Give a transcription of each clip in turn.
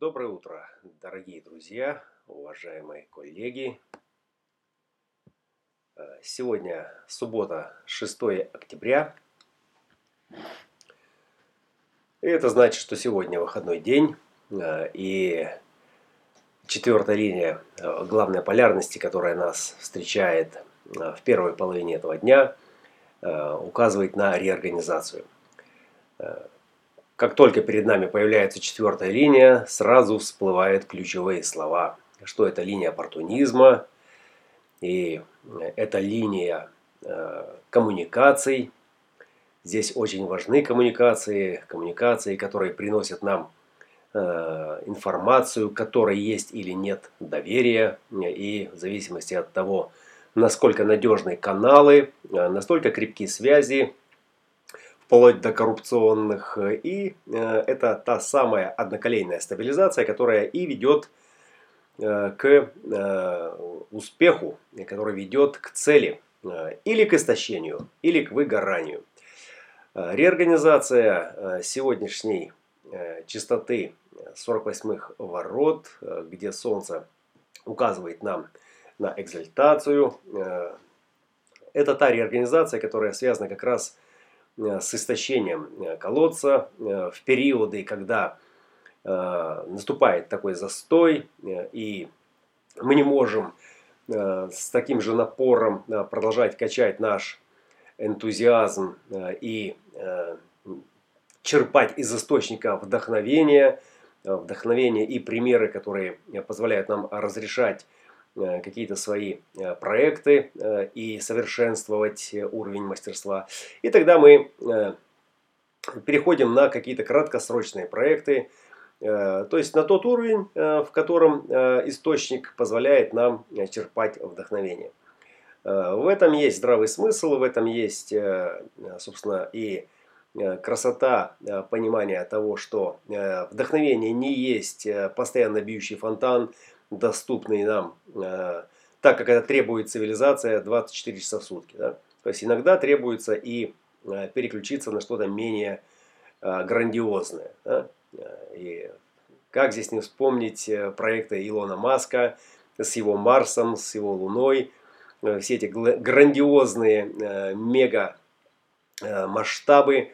Доброе утро, дорогие друзья, уважаемые коллеги. Э, сегодня суббота, 6 октября. И это значит, что сегодня выходной день. Э, и четвертая линия э, главной полярности, которая нас встречает в первой половине этого дня, указывает на реорганизацию. Как только перед нами появляется четвертая линия, сразу всплывают ключевые слова, что это линия оппортунизма, и это линия э, коммуникаций. Здесь очень важны коммуникации, коммуникации, которые приносят нам э, информацию, которой есть или нет доверия, и в зависимости от того, насколько надежны каналы, э, настолько крепкие связи, вплоть до коррупционных. И э, это та самая одноколейная стабилизация, которая и ведет э, к э, успеху, который ведет к цели или к истощению, или к выгоранию. Реорганизация сегодняшней частоты 48-х ворот, где Солнце указывает нам на экзальтацию. Это та реорганизация, которая связана как раз с Э, с истощением э, колодца э, в периоды, когда наступает такой застой, и мы не можем с таким же напором продолжать качать наш энтузиазм и черпать из источника вдохновения, вдохновения и примеры, которые позволяют нам разрешать Э, какие-то свои э, проекты э, и совершенствовать уровень мастерства. И тогда мы переходим на какие-то краткосрочные проекты, то есть на тот уровень, в котором источник позволяет нам черпать вдохновение. В этом есть здравый смысл, в этом есть, собственно, и красота понимания того, что вдохновение не есть постоянно бьющий фонтан, доступный нам, э, так как это требует цивилизация 24 часа в сутки. Да? То есть иногда требуется и э, переключиться на что-то менее э, грандиозное. Да? И как здесь не вспомнить проекты Илона Маска с его Марсом, с его Луной, все эти грандиозные мега масштабы.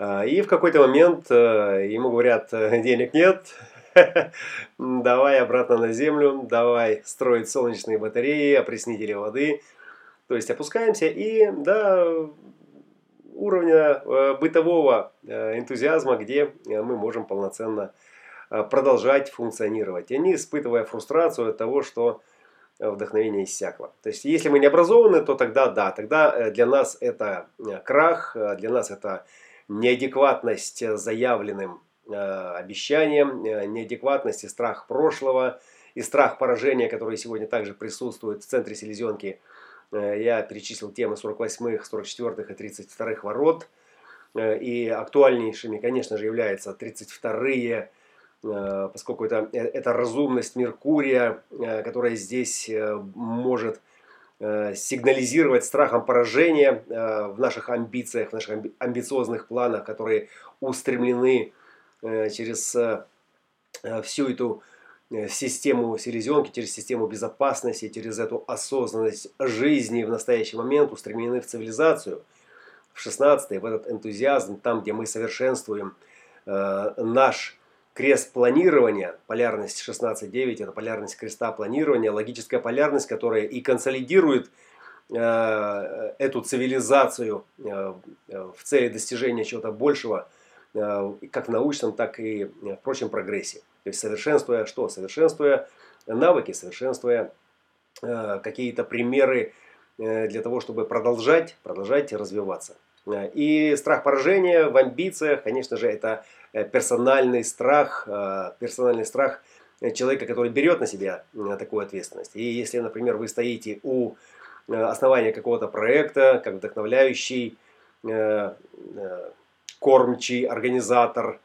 И в какой-то момент ему говорят, денег нет, давай обратно на землю, давай строить солнечные батареи, опреснители воды. То есть опускаемся и до уровня э, бытового э, энтузиазма, где э, мы можем полноценно продолжать функционировать, а не испытывая фрустрацию от того, что вдохновение иссякло. То есть, если мы не образованы, то тогда да, тогда для нас это крах, для нас это неадекватность заявленным обещаниям, э, неадекватности, страх прошлого и страх поражения, который сегодня также присутствует в центре селезенки. Э, я перечислил темы 48-х, 44-х и 32-х ворот. И актуальнейшими, конечно же, являются 32-е, поскольку это, это разумность Меркурия, которая здесь может сигнализировать страхом поражения в наших амбициях, в наших амбициозных планах, которые устремлены Э, через э, э, всю эту систему селезенки, через систему безопасности, через эту осознанность жизни в настоящий момент устремлены в цивилизацию. В 16 в этот энтузиазм, там, где мы совершенствуем наш крест планирования, полярность 16.9, это полярность креста планирования, логическая полярность, которая и консолидирует эту цивилизацию в цели достижения чего-то большего – Э, как в научном, так и в прочем прогрессе. То есть совершенствуя что? Совершенствуя навыки, совершенствуя э, какие-то примеры э, для того, чтобы продолжать, продолжать развиваться. И страх поражения в амбициях, конечно же, это персональный страх, персональный страх человека, который берет на себя такую ответственность. И если, например, вы стоите у основания какого-то проекта, как вдохновляющий кормчий, организатор,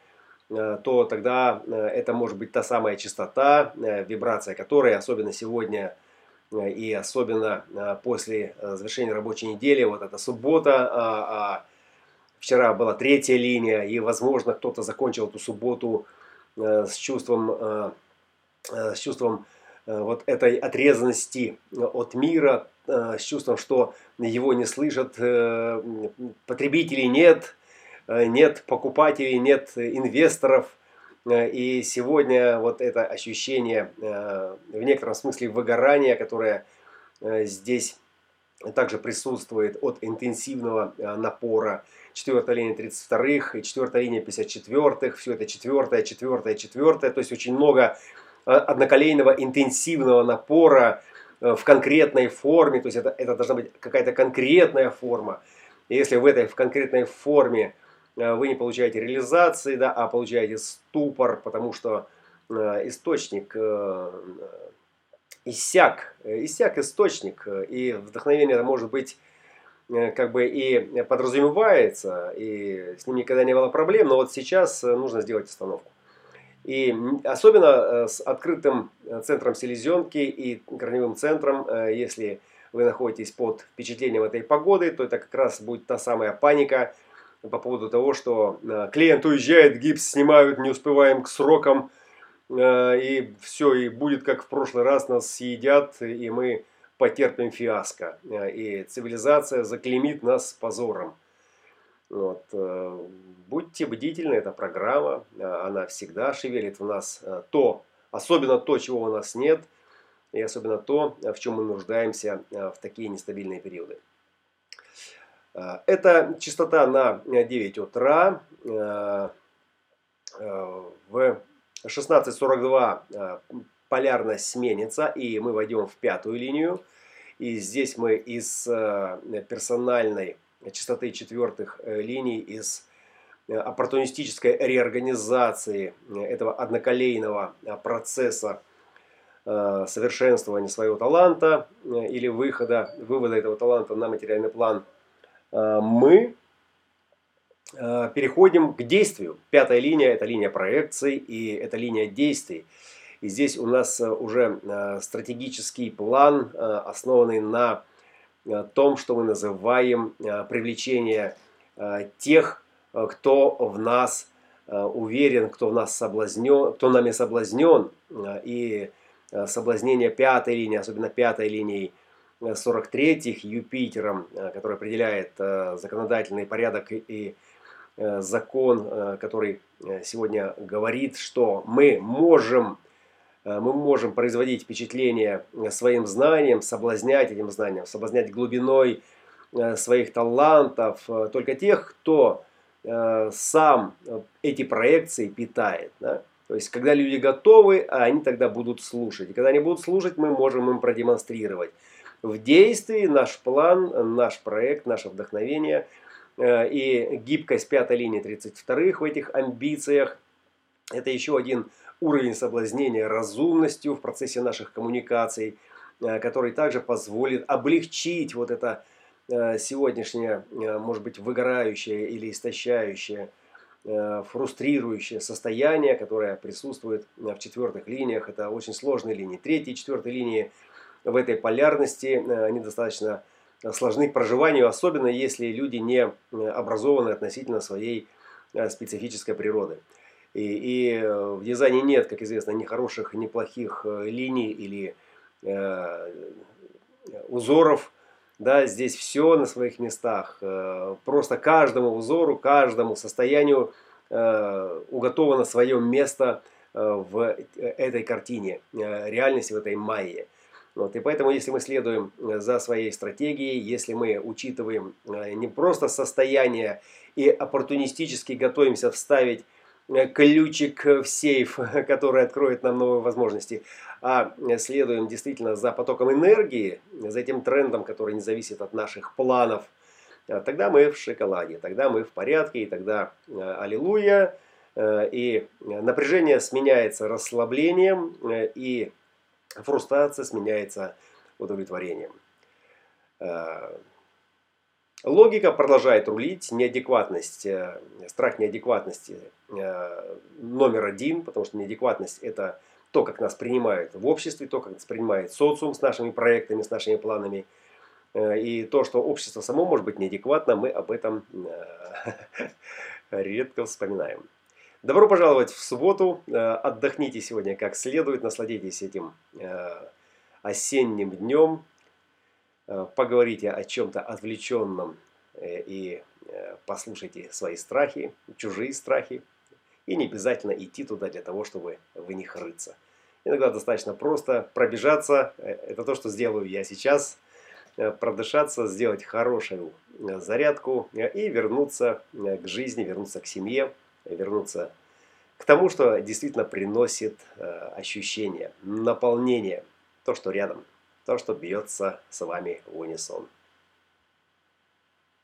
э, то тогда э, это может быть та самая частота, э, вибрация которой, особенно сегодня и особенно после завершения рабочей недели, вот эта суббота, а, а вчера была третья линия, и, возможно, кто-то закончил эту субботу с чувством, с чувством вот этой отрезанности от мира, с чувством, что его не слышат, потребителей нет, нет покупателей, нет инвесторов. И сегодня вот это ощущение в некотором смысле выгорания, которое здесь также присутствует от интенсивного напора, четвертая линия 32-х и четвертая линия 54-х, все это четвертая, четвертая, четвертая, то есть очень много э, одноколейного интенсивного напора э, в конкретной форме, то есть это, это должна быть какая-то конкретная форма. И если в этой в конкретной форме э, вы не получаете реализации, да, а получаете ступор, потому что источник иссяк, иссяк источник, и вдохновение это может быть Э, как бы и подразумевается, и с ним никогда не было проблем, но вот сейчас э, нужно сделать остановку. И особенно э, с открытым центром селезенки и корневым центром, если вы находитесь под впечатлением этой погоды, то это как раз будет та самая паника по поводу того, что клиент уезжает, гипс снимают, не успеваем к срокам, и все, и будет как в прошлый раз, нас съедят, и мы потерпим фиаско. Э, и цивилизация заклеймит нас позором. Вот. Э, будьте бдительны, эта программа, э, она всегда шевелит в нас то, особенно то, чего у нас нет, и особенно то, в чем мы нуждаемся в такие нестабильные периоды. Это частота на 9 утра. В 16.42 полярность сменится, и мы войдем в пятую линию. И здесь мы из э, персональной частоты четвертых э, линий, из э, оппортунистической реорганизации этого одноколейного процесса совершенствования своего таланта или выхода, вывода этого таланта на материальный план, мы переходим к действию. Пятая линия – это линия проекций и это линия действий. И здесь у нас э, уже э, стратегический план, э, основанный на том, что мы называем привлечение тех, кто в нас уверен, кто в нас соблазнен, кто нами соблазнен. И соблазнение пятой линии, особенно пятой линии 43-х Юпитером, который определяет законодательный порядок и закон, который сегодня говорит, что мы можем Э, мы можем производить впечатление э, своим знанием, соблазнять этим знанием, соблазнять глубиной э, своих талантов только тех, кто сам эти проекции питает. Да? То есть, когда люди готовы, они тогда будут слушать. И когда они будут слушать, мы можем им продемонстрировать. В действии наш план, наш проект, наше вдохновение и гибкость пятой линии 32-х в этих амбициях – это еще один уровень соблазнения разумностью в процессе наших коммуникаций, э, который также позволит облегчить вот это э, сегодняшнее, э, может быть, выгорающее или истощающее, фрустрирующее состояние, которое присутствует в четвертых линиях. Это очень сложные линии. Третья и четвертая линии в этой полярности, они достаточно сложны к проживанию, особенно если люди не образованы относительно своей специфической природы. И, и э, в дизайне нет, как известно, ни хороших, ни плохих э, линий или э, узоров. Да, здесь все на своих местах. Э, просто каждому узору, каждому состоянию э, уготовано свое место э, в этой картине, э, реальности в этой майе. Вот, и поэтому, если мы следуем за своей стратегией, если мы учитываем не просто состояние и оппортунистически готовимся вставить Э, ключик в сейф, который откроет нам новые возможности, а следуем действительно за потоком энергии, за этим трендом, который не зависит от наших планов, э, тогда мы в шоколаде, тогда мы в порядке, и тогда э, аллилуйя, и напряжение сменяется расслаблением, и фрустрация сменяется удовлетворением. Логика продолжает рулить, неадекватность, э, страх неадекватности э, номер один, потому что неадекватность это то, как нас принимают в обществе, то, как нас принимает социум с нашими проектами, с нашими планами. Э, и то, что общество само может быть неадекватно, мы об этом редко вспоминаем. Добро пожаловать в субботу. Отдохните сегодня как следует, насладитесь этим осенним днем. Поговорите о чем-то отвлеченном и послушайте свои страхи, чужие страхи. И не обязательно идти туда для того, чтобы в них рыться. Иногда достаточно просто пробежаться. Это то, что сделаю я сейчас. Продышаться, сделать хорошую зарядку и вернуться к жизни, вернуться к семье, вернуться к тому, что действительно приносит ощущение, наполнение, то, что рядом, то, что бьется с вами в унисон.